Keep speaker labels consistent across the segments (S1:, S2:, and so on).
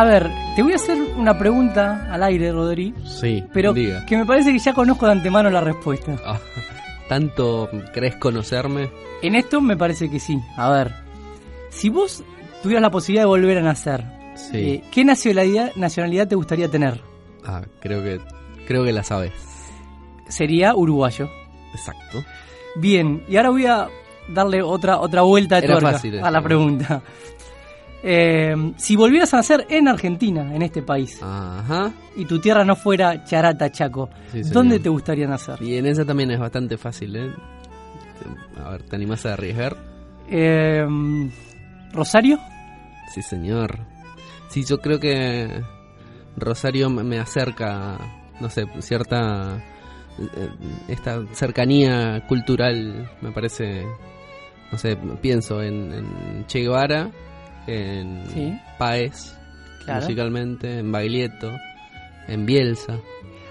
S1: A ver, te voy a hacer una pregunta al aire, Rodri.
S2: Sí,
S1: pero
S2: diga.
S1: que me parece que ya conozco de antemano la respuesta.
S2: Ah, ¿Tanto crees conocerme?
S1: En esto me parece que sí. A ver, si vos tuvieras la posibilidad de volver a nacer,
S2: Sí.
S1: eh, ¿qué nacionalidad, nacionalidad te gustaría tener?
S2: Ah, creo que creo que la sabes.
S1: Sería uruguayo.
S2: Exacto.
S1: Bien, y ahora voy a darle otra, otra vuelta de
S2: Era
S1: tuerca
S2: fácil
S1: a la pregunta. Eh, si volvieras a nacer en Argentina, en este país,
S2: Ajá.
S1: y tu tierra no fuera Charata, Chaco,
S2: Sí.
S1: ¿dónde te gustaría nacer?
S2: Y en esa también es bastante fácil, ¿eh? A ver, ¿te animás a arriesgar?
S1: Eh, ¿Rosario?
S2: Sí, señor. Sí, yo creo que Rosario me me acerca, no sé, cierta... eh, Esta cercanía cultural me parece, no sé, pienso en, en Che Guevara, en
S1: Sí.
S2: Paez,
S1: Claro.
S2: musicalmente, en Baglietto, en Bielsa.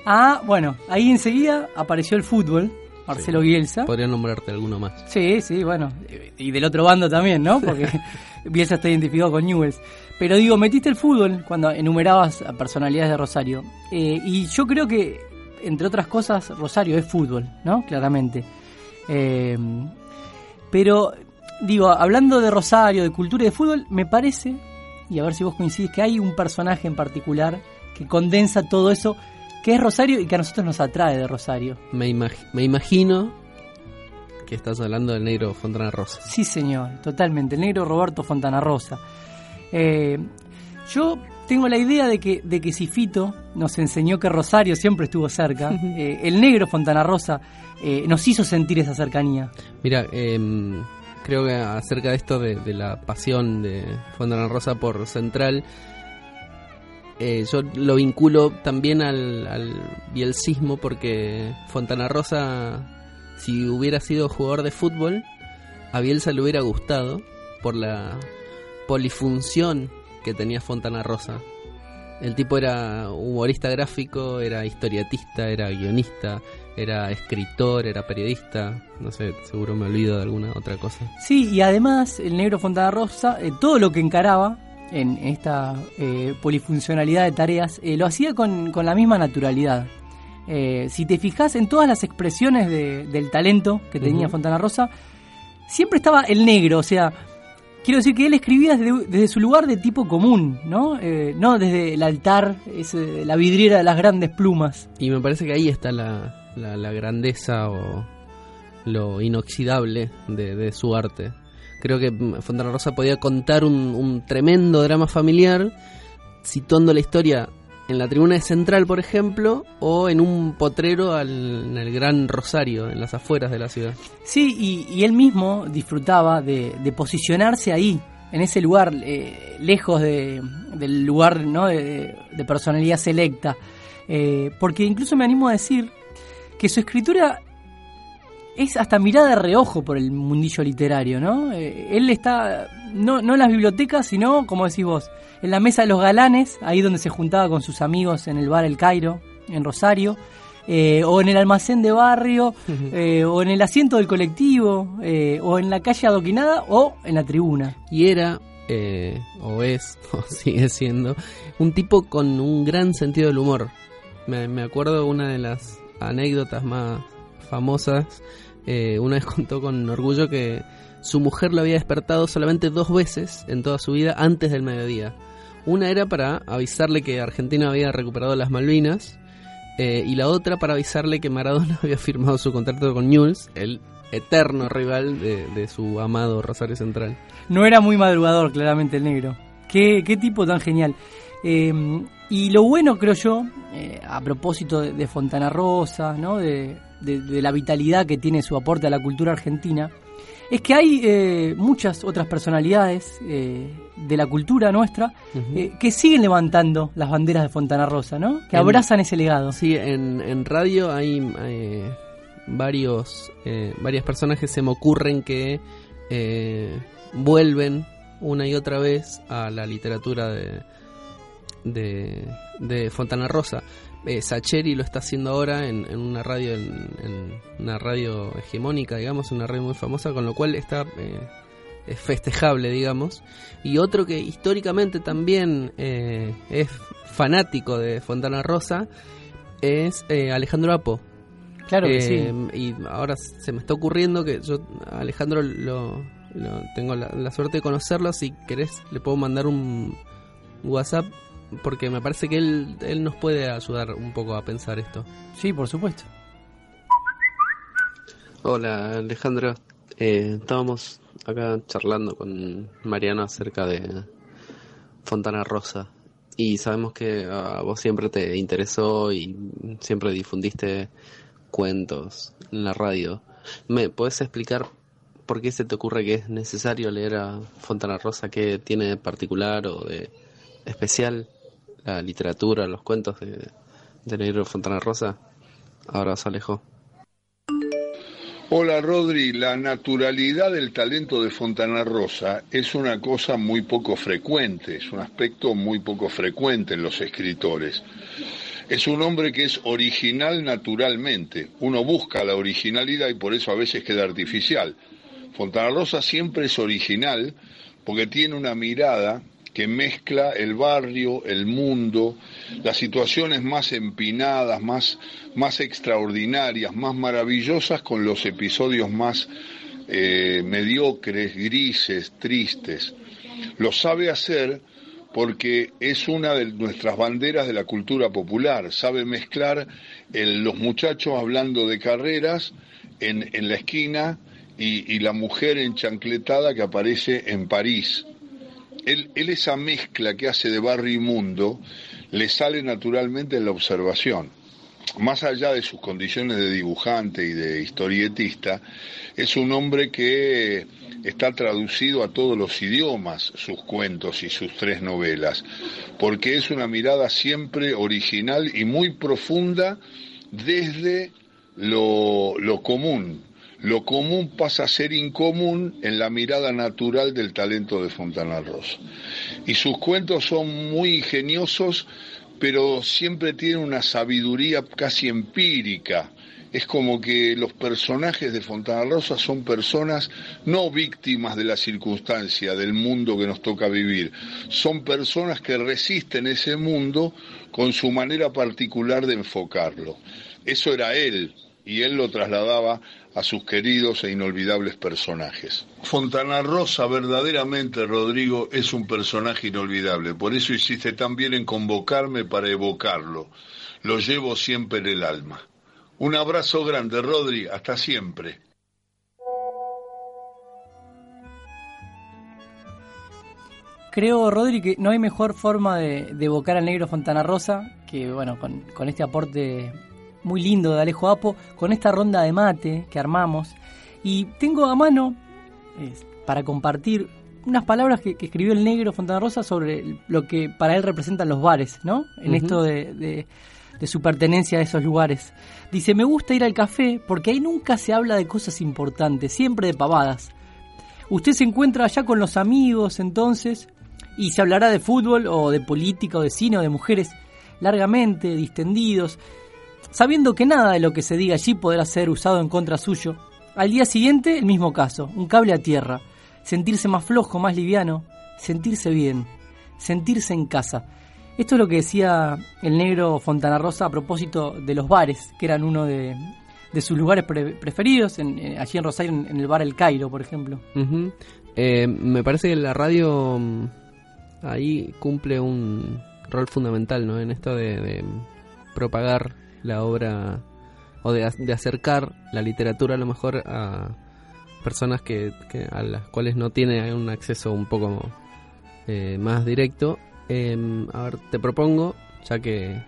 S1: Ah, bueno, ahí enseguida apareció el fútbol, Marcelo Bielsa.
S2: Podría nombrarte alguno más.
S1: Sí, sí, bueno. Y del otro bando también, ¿no? Porque Bielsa está identificado con Newells. Pero digo, metiste el fútbol cuando enumerabas a personalidades de Rosario. Eh, y yo creo que, entre otras cosas, Rosario es fútbol, ¿no? Claramente. Eh, pero, digo, hablando de Rosario, de cultura y de fútbol, me parece, y a ver si vos coincidís, que hay un personaje en particular que condensa todo eso, que es Rosario y que a nosotros nos atrae de Rosario.
S2: Me, imag- me imagino que estás hablando del negro Fontana Rosa.
S1: Sí, señor, totalmente. El negro Roberto Fontana Rosa. Eh, yo tengo la idea de que, de que si Fito nos enseñó que Rosario siempre estuvo cerca, eh, el negro Fontana Rosa eh, nos hizo sentir esa cercanía.
S2: Mira, em, creo que acerca de esto de, la pasión de Fontana Rosa por Central, eh, yo lo vinculo también al, al bielcismo porque Fontana Rosa, si hubiera sido jugador de fútbol, a Bielsa le hubiera gustado por la polifunción que tenía Fontana Rosa. El tipo era humorista gráfico, era historiatista, era guionista, era escritor, era periodista, no sé, seguro me olvido de alguna otra cosa.
S1: Sí, y además el negro Fontana Rosa, eh, todo lo que encaraba en esta eh, polifuncionalidad de tareas, eh, lo hacía con, con la misma naturalidad. Si te fijas en todas las expresiones de- del talento que tenía
S2: Ujú.
S1: Fontana Rosa, siempre estaba el negro, o sea, quiero decir que él escribía desde, su lugar de tipo común, ¿no? Eh, no desde el altar, ese- la vidriera de las grandes plumas.
S2: Y me parece que ahí está la, la, grandeza o lo inoxidable de, de su arte. Creo que Fontana Rosa podía contar un, un tremendo drama familiar situando la historia en la tribuna de Central, por ejemplo, o en un potrero al, en el Gran Rosario, en las afueras de la ciudad.
S1: Sí, y, él mismo disfrutaba de, de posicionarse ahí, en ese lugar, eh, lejos de- del lugar ¿no? de, de personalidad selecta. Eh, porque incluso me animo a decir que su escritura es hasta mirada de reojo por el mundillo literario, ¿no? Eh, él está, no, no en las bibliotecas, sino, como decís vos, en la mesa de los galanes, ahí donde se juntaba con sus amigos en el bar El Cairo, en Rosario, eh, o en el almacén de barrio, eh, o en el asiento del colectivo, eh, o en la calle adoquinada, o en la tribuna.
S2: Y era, eh, o es, o sigue siendo, un tipo con un gran sentido del humor. Me, me acuerdo una de las anécdotas más famosas. una vez contó con orgullo que su mujer lo había despertado solamente dos veces en toda su vida antes del mediodía. Una era para avisarle que Argentina había recuperado las Malvinas. eh, y la otra para avisarle que Maradona había firmado su contrato con Newell's, el eterno rival de, su amado Rosario Central.
S1: No era muy madrugador, claramente, el negro. Qué, tipo tan genial. Eh, y lo bueno, creo yo, eh, a propósito de, Fontana Rosa, ¿no? de- de la vitalidad que tiene su aporte a la cultura argentina, es que hay eh, muchas otras personalidades eh, de la cultura nuestra eh, que siguen levantando las banderas de Fontana Rosa, ¿no? que
S2: En-
S1: abrazan ese legado.
S2: Sí, en, en radio hay eh, varios eh, varias personas que se me ocurren que vuelven una y otra vez a la literatura de, de, de Fontana Rosa. Eh, Sacheri lo está haciendo ahora en, en una radio en, en una radio hegemónica, digamos, una radio muy famosa, con lo cual está eh, festejable, digamos. Y otro que históricamente también eh, es fanático de Fontana Rosa es eh, Alejandro Apo.
S1: Claro que sí.
S2: Y ahora se me está ocurriendo que yo, Alejandro, lo, tengo la, suerte de conocerlo. Si querés, le puedo mandar un WhatsApp porque me parece que él, él nos puede ayudar un poco a pensar esto.
S1: Sí, por supuesto.
S2: Hola Alejandro, eh, estábamos acá charlando con Mariano acerca de Fontana Rosa y sabemos que a vos siempre te interesó y siempre difundiste cuentos en la radio. ¿Me puedes explicar por qué se te ocurre que es necesario leer a Fontana Rosa? ¿Qué tiene de particular o de especial la literatura, los cuentos de, de Negro Fontana Rosa? Ahora se alejó.
S3: Hola Rodri, la naturalidad del talento de Fontana Rosa es una cosa muy poco frecuente, es un aspecto muy poco frecuente en los escritores. Es un hombre que es original naturalmente, uno busca la originalidad y por eso a veces queda artificial. Fontana Rosa siempre es original porque tiene una mirada que mezcla el barrio, el mundo, las situaciones más empinadas, más, más extraordinarias, más maravillosas con los episodios más eh, mediocres, grises, tristes. Lo sabe hacer porque es una de nuestras banderas de la cultura popular. Sabe mezclar los muchachos hablando de carreras en, en la esquina y, y la mujer enchancletada que aparece en París él, esa mezcla que hace de barrio y mundo le sale naturalmente en la observación. Más allá de sus condiciones de dibujante y de historietista, es un hombre que está traducido a todos los idiomas, sus cuentos y sus tres novelas, porque es una mirada siempre original y muy profunda desde lo, común, lo común pasa a ser incomún en la mirada natural del talento de Fontana Rosa. Y sus cuentos son muy ingeniosos, pero siempre tienen una sabiduría casi empírica. Es como que los personajes de Fontana Rosa son personas no víctimas de la circunstancia, del mundo que nos toca vivir. Son personas que resisten ese mundo con su manera particular de enfocarlo. Eso era él, y él lo trasladaba a sus queridos e inolvidables personajes. Fontana Rosa verdaderamente, Rodrigo, es un personaje inolvidable, por eso hiciste tan bien en convocarme para evocarlo. Lo llevo siempre en el alma. Un abrazo grande, Rodri, hasta siempre.
S1: Creo, Rodri, que no hay mejor forma de, evocar al negro Fontana Rosa que, bueno, con, con este aporte muy lindo de Alejo Apo, con esta ronda de mate que armamos. Y tengo a mano, para compartir, unas palabras que, escribió el negro Fontana Rosa sobre lo que para él representan los bares, ¿no? En esto de, de, su pertenencia a esos lugares. Dice, me gusta ir al café porque ahí nunca se habla de cosas importantes, siempre de pavadas. Usted se encuentra allá con los amigos entonces y se hablará de fútbol o de política o de cine o de mujeres largamente, distendidos, sabiendo que nada de lo que se diga allí podrá ser usado en contra suyo. Al día siguiente, el mismo caso, un cable a tierra, sentirse más flojo, más liviano, sentirse bien, sentirse en casa. Esto es lo que decía el negro Fontana Rosa a propósito de los bares, que eran uno de, sus lugares preferidos, en, allí en Rosario, en, el bar El Cairo, por ejemplo.
S2: Eh, me parece que la radio mm, ahí cumple un rol fundamental ¿no? en esto de propagar la obra o de, acercar la literatura a lo mejor a personas que, a las cuales no tiene un acceso un poco eh, más directo. Em, a ver, te propongo, ya que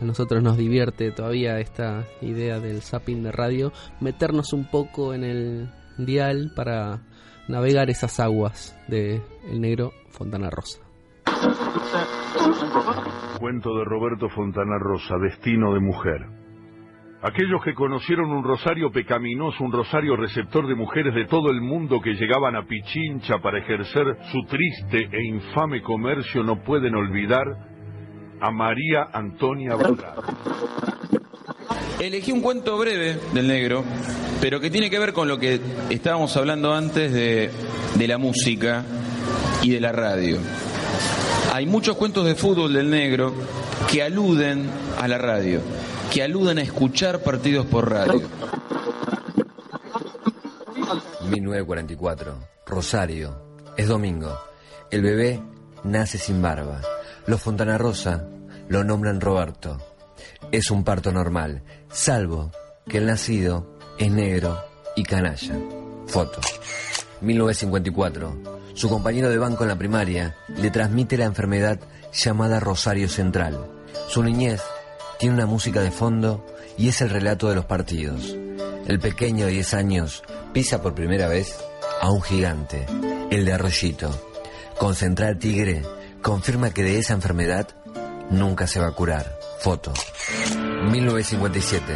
S2: a nosotros nos divierte todavía esta idea del zapping de radio, meternos un poco en el dial para navegar esas aguas de El Negro Fontana Rosa.
S3: Cuento de Roberto Fontana Rosa, Destino de Mujer. Aquellos que conocieron un rosario pecaminoso, un rosario receptor de mujeres de todo el mundo que llegaban a Pichincha para ejercer su triste e infame comercio, no pueden olvidar a María Antonia Bragado.
S4: Elegí un cuento breve del negro, pero que tiene que ver con lo que estábamos hablando antes de, de la música y de la radio. Hay muchos cuentos de fútbol del negro que aluden a la radio, que aluden a escuchar partidos por radio.
S5: 1944, Rosario, es domingo. El bebé nace sin barba. Los Fontana Rosa lo nombran Roberto. Es un parto normal, salvo que el nacido es negro y canalla. Foto. 1954. Su compañero de banco en la primaria le transmite la enfermedad llamada Rosario Central. Su niñez tiene una música de fondo y es el relato de los partidos. El pequeño de 10 años pisa por primera vez a un gigante, el de Arroyito. Con Central Tigre confirma que de esa enfermedad nunca se va a curar. Foto. 1957.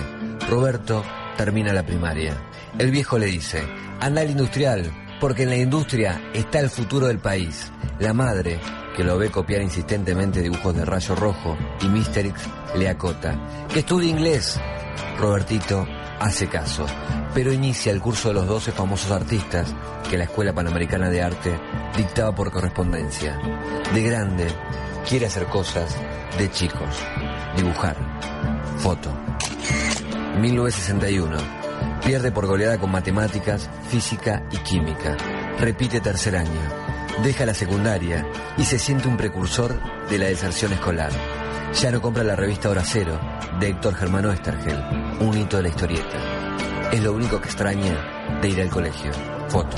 S5: Roberto termina la primaria. El viejo le dice, anda al industrial, porque en la industria está el futuro del país. La madre, que lo ve copiar insistentemente dibujos de rayo rojo y Misterix, le acota, que estudie inglés. Robertito hace caso, pero inicia el curso de los 12 famosos artistas que la Escuela Panamericana de Arte dictaba por correspondencia. De grande, quiere hacer cosas de chicos, dibujar, foto. 1961. Pierde por goleada con matemáticas, física y química. Repite tercer año. Deja la secundaria y se siente un precursor de la deserción escolar. Ya no compra la revista Hora Cero de Héctor Germano Estergel, un hito de la historieta. Es lo único que extraña de ir al colegio. Foto.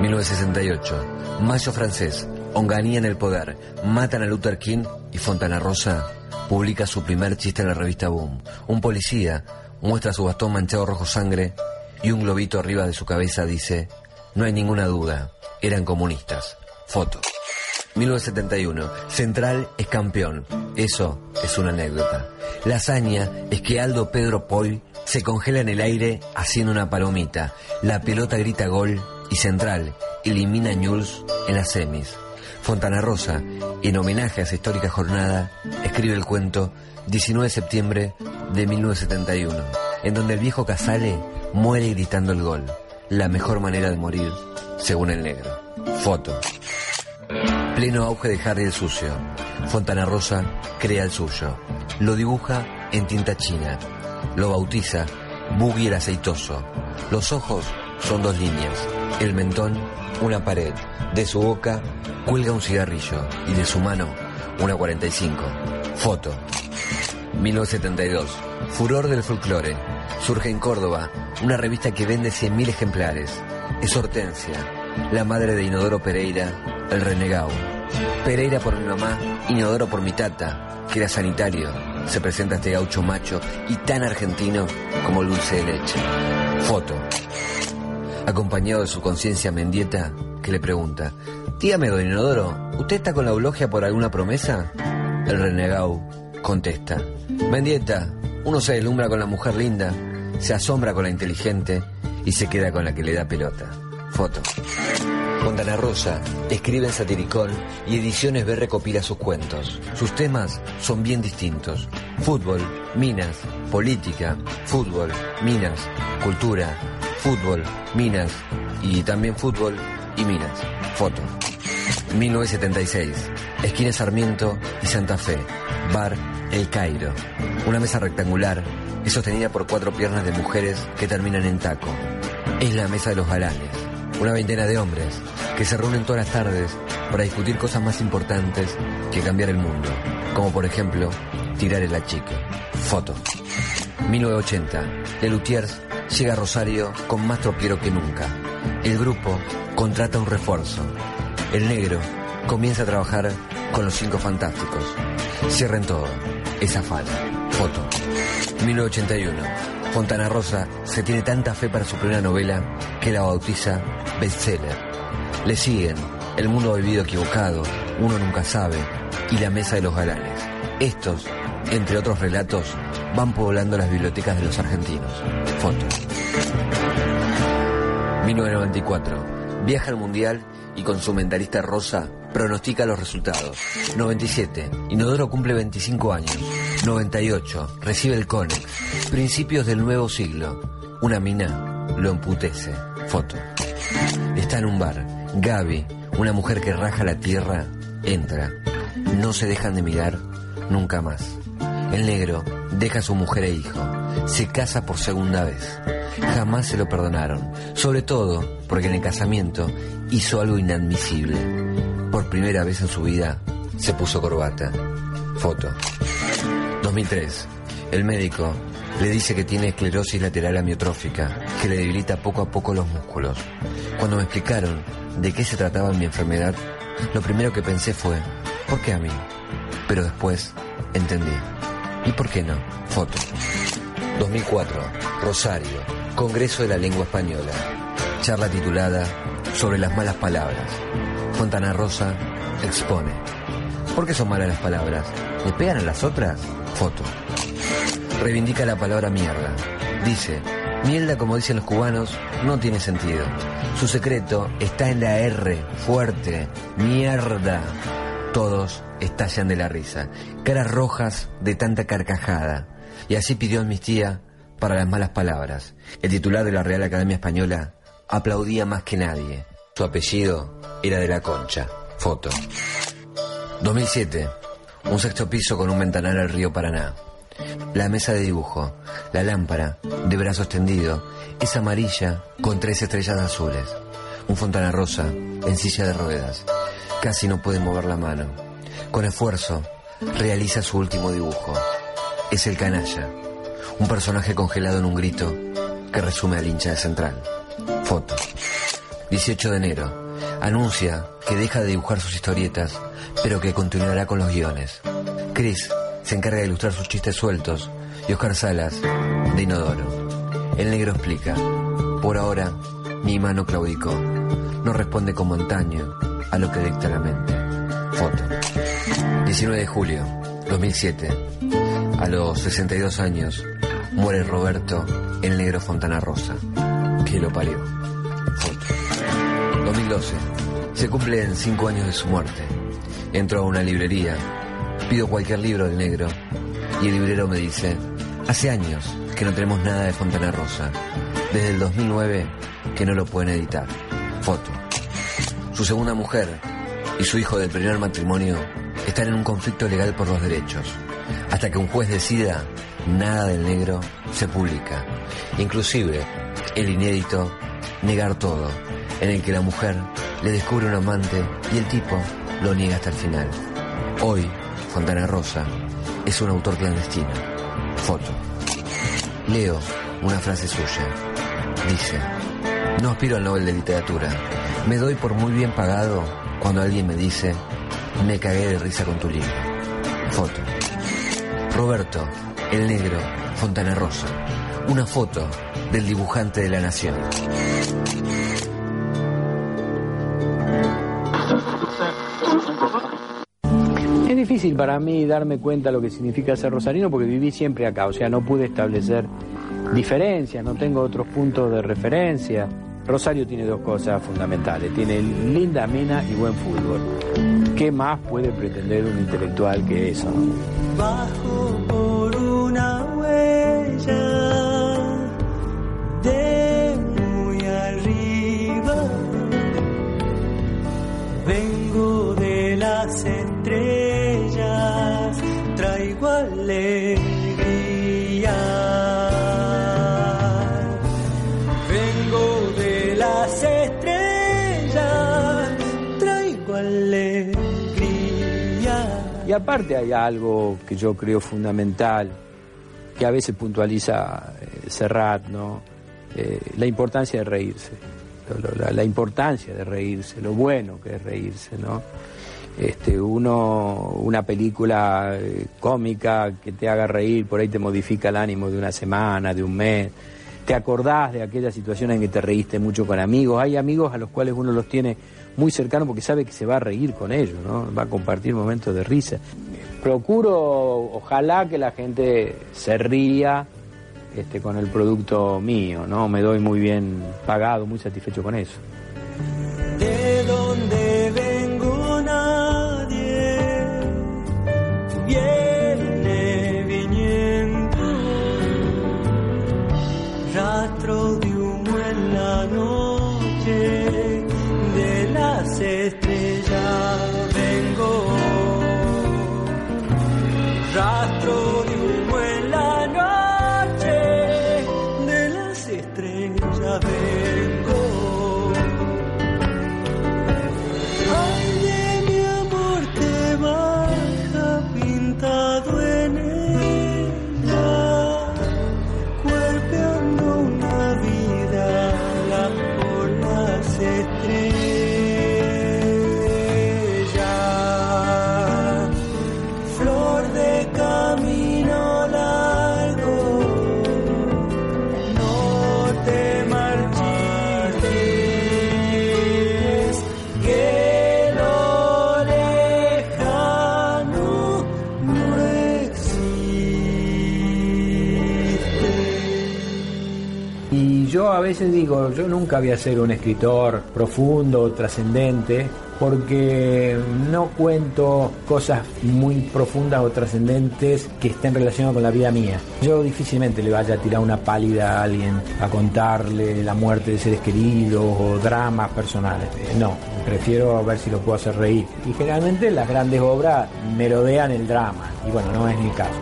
S5: 1968. Mayo francés. Onganía en el poder. Matan a Luther King y Fontana Rosa publica su primer chiste en la revista Boom. Un policía muestra su bastón manchado rojo sangre y un globito arriba de su cabeza dice, no hay ninguna duda, eran comunistas. Foto. 1971. Central es campeón. Eso es una anécdota. La hazaña es que Aldo Pedro Paul se congela en el aire haciendo una palomita. La pelota grita gol y Central elimina a Ñuls en las semis. Fontana Rosa, en homenaje a esa histórica jornada, escribe el cuento 19 de septiembre de 1971, en donde el viejo Casale muere gritando el gol. La mejor manera de morir, según el negro. Foto. Pleno auge de Harry el sucio. Fontana Rosa crea el suyo. Lo dibuja en tinta china. Lo bautiza Boogie el aceitoso. Los ojos son dos líneas. El mentón, una pared. De su boca cuelga un cigarrillo y de su mano una 45. Foto. 1972. Furor del folclore. Surge en Córdoba una revista que vende 100.000 ejemplares. Es Hortensia, la madre de Inodoro Pereira, el renegado. Pereira por mi mamá, Inodoro por mi tata, que era sanitario. Se presenta este gaucho macho y tan argentino como dulce de leche. Foto. Acompañado de su conciencia mendieta, que le pregunta, Dígame, don Inodoro, ¿usted está con la eulogia por alguna promesa? El renegado contesta, Mendieta, uno se deslumbra con la mujer linda, se asombra con la inteligente y se queda con la que le da pelota. Foto. Fontana Rosa escribe en Satiricón y Ediciones B recopila sus cuentos. Sus temas son bien distintos. Fútbol, minas, política, fútbol, minas, cultura, fútbol, minas y también fútbol y minas. Foto. 1976. Esquina Sarmiento y Santa Fe. Bar El Cairo. Una mesa rectangular es sostenida por cuatro piernas de mujeres que terminan en taco. Es la mesa de los galanes. Una veintena de hombres que se reúnen todas las tardes para discutir cosas más importantes que cambiar el mundo. Como por ejemplo, tirar el achique. Foto. 1980. Lelutiers llega a Rosario con más tropiero que nunca. El grupo contrata un refuerzo. El negro comienza a trabajar con los cinco fantásticos. Cierren todo. Esa fala. Foto. 1981. Fontana Rosa se tiene tanta fe para su primera novela que la bautiza bestseller. Le siguen El mundo olvido equivocado, Uno nunca sabe y La mesa de los galanes. Estos, entre otros relatos, van poblando las bibliotecas de los argentinos. Foto. 1994. Viaja al Mundial y con su mentalista rosa pronostica los resultados. 97. Inodoro cumple 25 años. 98. Recibe el CONEX. Principios del nuevo siglo. Una mina lo emputece. Foto. Está en un bar. Gaby, una mujer que raja la tierra, entra. No se dejan de mirar nunca más. El negro deja a su mujer e hijo. Se casa por segunda vez. Jamás se lo perdonaron. Sobre todo porque en el casamiento hizo algo inadmisible. Por primera vez en su vida se puso corbata. Foto. 2003. El médico le dice que tiene esclerosis lateral amiotrófica, que le debilita poco a poco los músculos. Cuando me explicaron de qué se trataba mi enfermedad, lo primero que pensé fue, ¿por qué a mí? Pero después entendí. ¿Y por qué no? Foto. 2004. Rosario. Congreso de la Lengua Española. Charla titulada Sobre las malas palabras. Fontana Rosa expone. ¿Por qué son malas las palabras? ¿Le pegan a las otras? Foto. Reivindica la palabra mierda. Dice, mierda como dicen los cubanos, no tiene sentido. Su secreto está en la R, fuerte, mierda. Todos estallan de la risa, caras rojas de tanta carcajada. Y así pidió amnistía para las malas palabras. El titular de la Real Academia Española aplaudía más que nadie. Su apellido era de la Concha. Foto. 2007. Un sexto piso con un ventanal al río Paraná. La mesa de dibujo, la lámpara, de brazo extendido, es amarilla con tres estrellas azules. Un fontana rosa en silla de ruedas. Casi no puede mover la mano. Con esfuerzo, realiza su último dibujo. Es el canalla, un personaje congelado en un grito que resume al hincha de Central. Foto. 18 de enero. Anuncia que deja de dibujar sus historietas, pero que continuará con los guiones. Chris se encarga de ilustrar sus chistes sueltos y Oscar Salas de Inodoro. El negro explica, por ahora mi mano claudicó, no responde como antaño a lo que dicta la mente. Foto. 19 de julio 2007. A los 62 años muere Roberto el negro Fontana Rosa, que lo parió. Foto. 2012. Se cumplen 5 años de su muerte. Entro a una librería Pido cualquier libro del negro y el librero me dice, hace años que no tenemos nada de Fontana Rosa, desde el 2009 que no lo pueden editar. Foto. Su segunda mujer y su hijo del primer matrimonio están en un conflicto legal por los derechos. Hasta que un juez decida, nada del negro se publica. Inclusive, el inédito, Negar todo, en el que la mujer le descubre un amante y el tipo lo niega hasta el final. Hoy, Fontana Rosa es un autor clandestino. Foto. Leo una frase suya. Dice, no aspiro al Nobel de Literatura. Me doy por muy bien pagado cuando alguien me dice, me cagué de risa con tu libro. Foto. Roberto, el negro, Fontana Rosa. Una foto del dibujante de la nación.
S6: Es difícil para mí darme cuenta lo que significa ser rosarino porque viví siempre acá, o sea, no pude establecer diferencias, no tengo otros puntos de referencia. Rosario tiene dos cosas fundamentales, tiene linda mina y buen fútbol. ¿Qué más puede pretender un intelectual que eso? Y aparte hay algo que yo creo fundamental, que a veces puntualiza eh, Serrat, ¿no? Eh, la importancia de reírse, la importancia de reírse, lo bueno que es reírse, ¿no? Este, uno, una película eh, cómica que te haga reír, por ahí te modifica el ánimo de una semana, de un mes. Te acordás de aquella situación en que te reíste mucho con amigos. Hay amigos a los cuales uno los tiene muy cercano porque sabe que se va a reír con ellos, ¿no? va a compartir momentos de risa. Procuro, ojalá que la gente se ría este, con el producto mío, ¿no? me doy muy bien pagado, muy satisfecho con eso.
S7: De donde vengo nadie viene viniendo, rastro de humo en la noche estrellas
S6: veces digo, yo nunca voy a ser un escritor profundo, trascendente, porque no cuento cosas muy profundas o trascendentes que estén relacionadas con la vida mía. Yo difícilmente le vaya a tirar una pálida a alguien a contarle la muerte de seres queridos o dramas personales. Eh, No, prefiero ver si lo puedo hacer reír. Y generalmente las grandes obras merodean el drama, y bueno, no es mi caso.